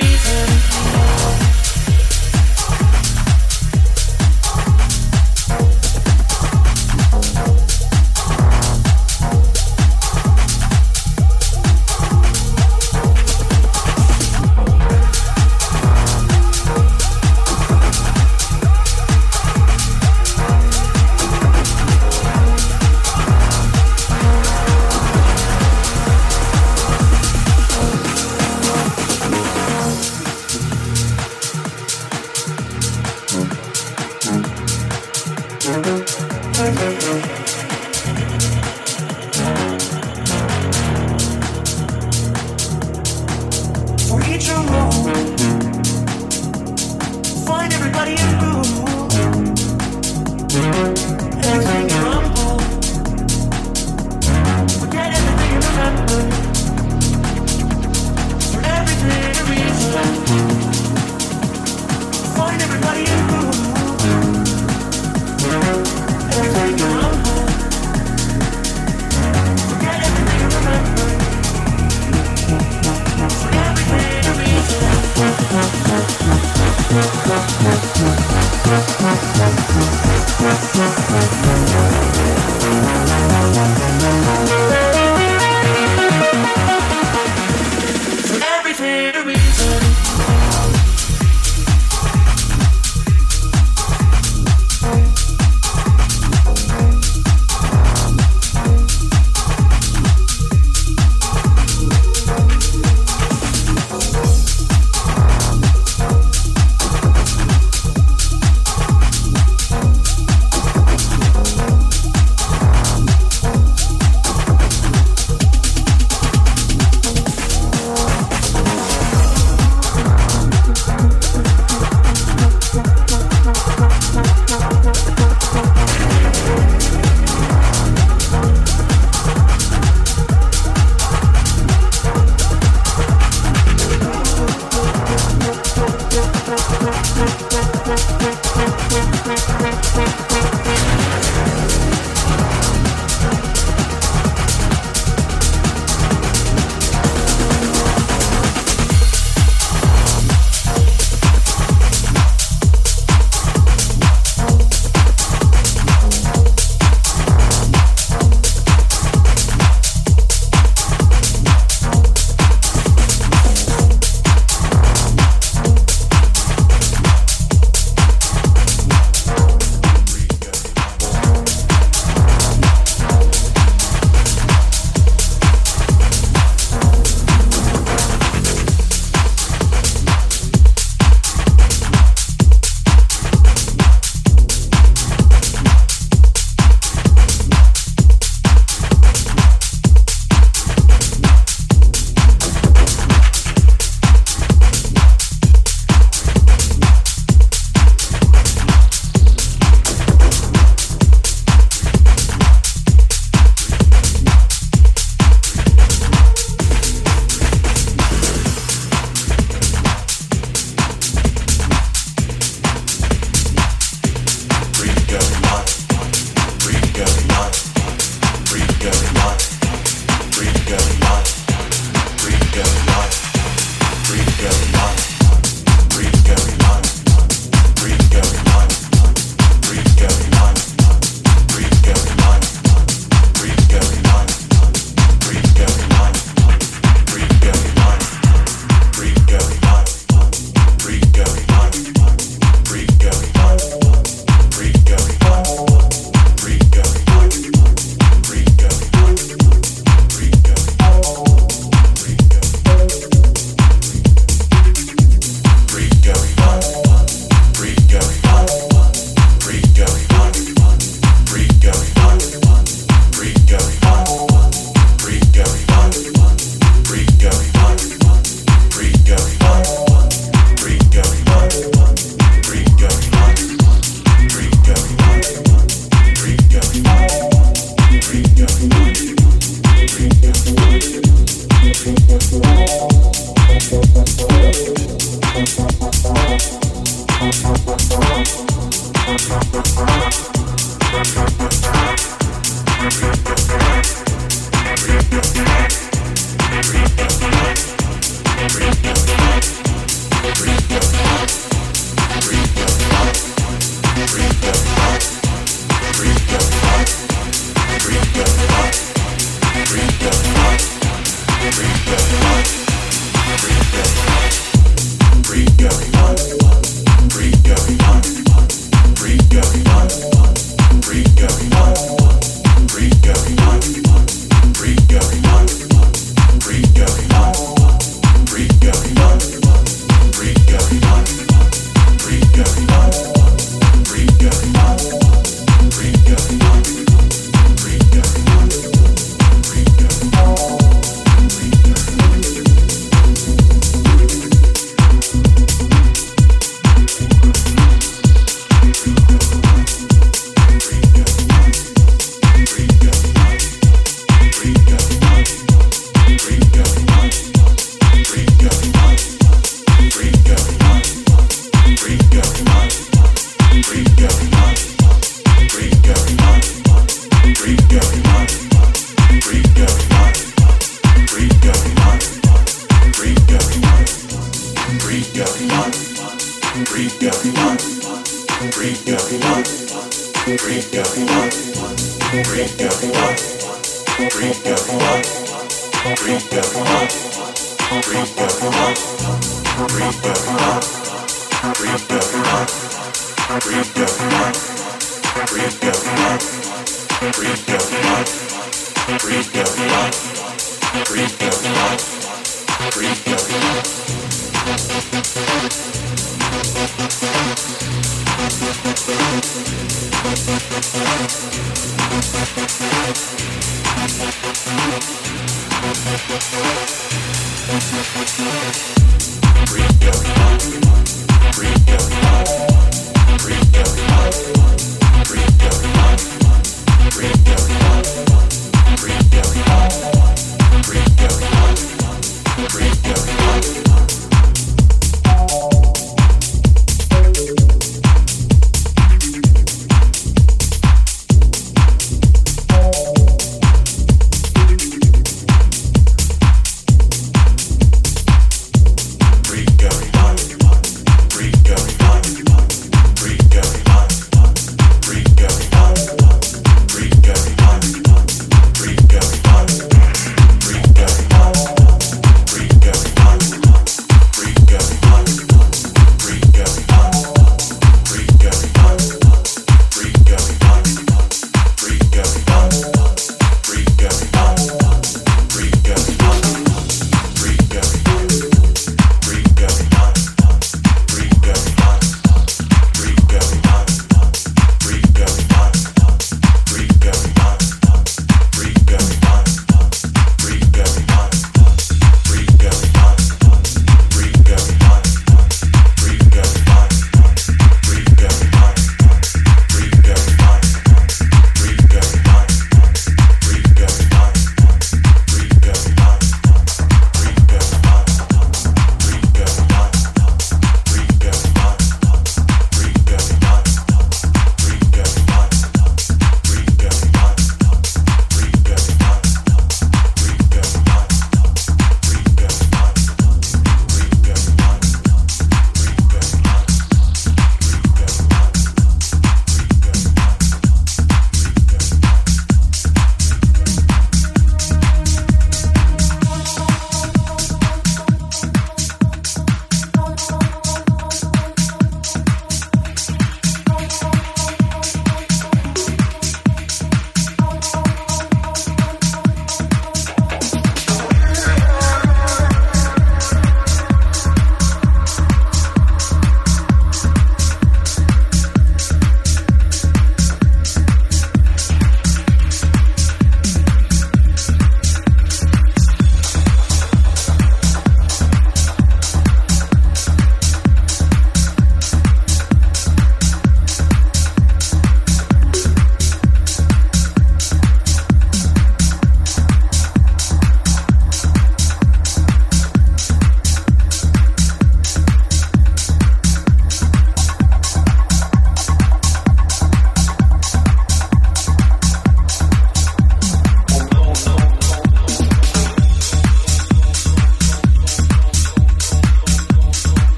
reason.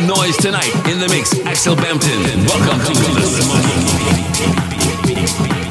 Noise tonight in the mix. Axel Bampton. Welcome to the Money.